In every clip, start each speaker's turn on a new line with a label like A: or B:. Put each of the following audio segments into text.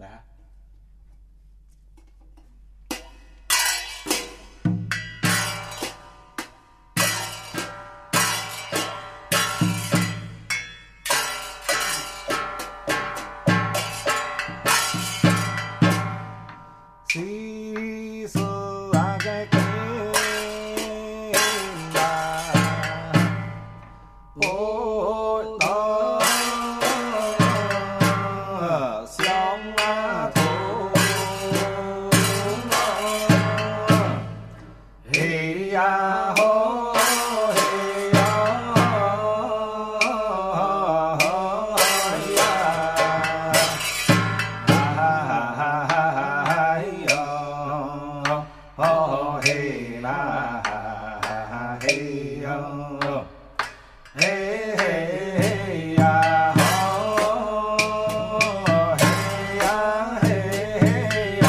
A: né? 哎哎呀！吼，嘿呀，嘿呀！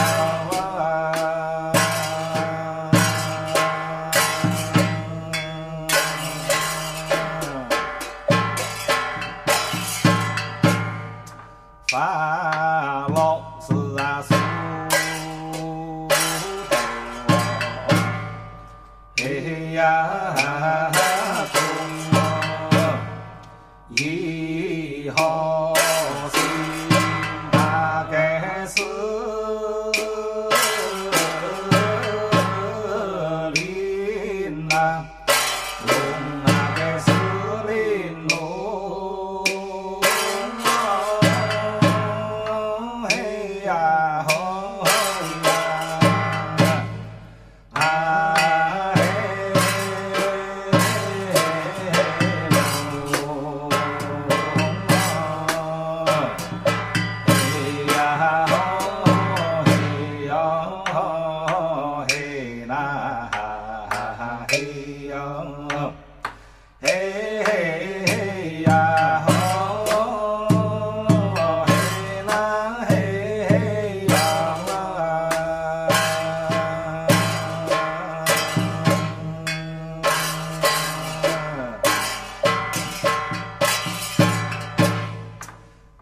A: 嘿呀。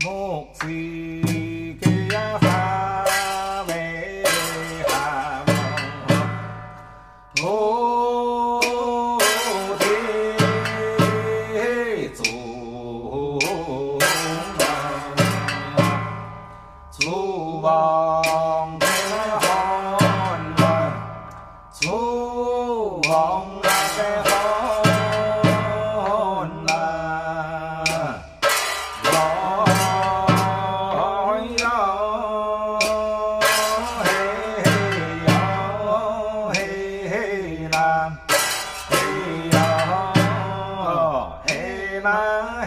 A: 木子给呀发为寒木，木的祖宗，祖的汉人，祖。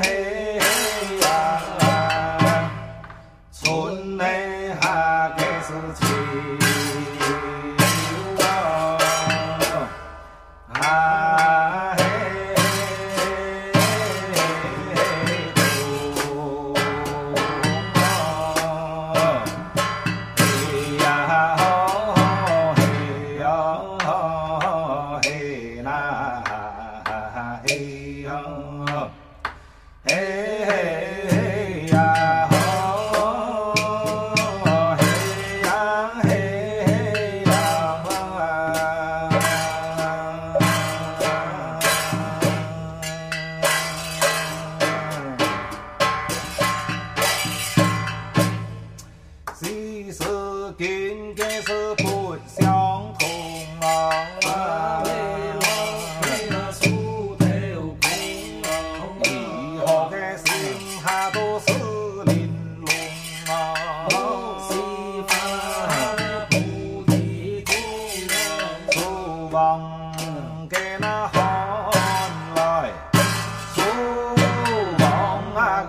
A: 嘿呀，村。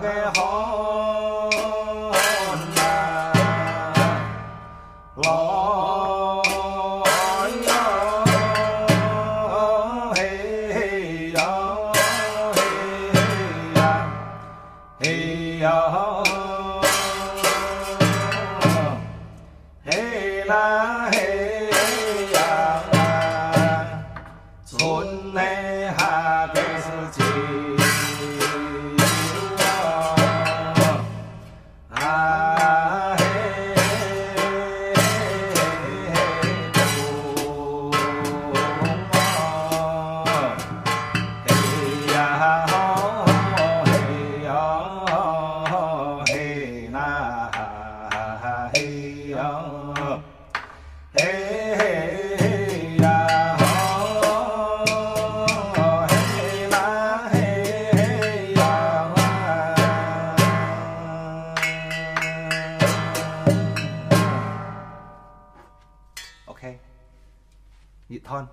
A: cái hồn lọ Hey la hey nhị thon.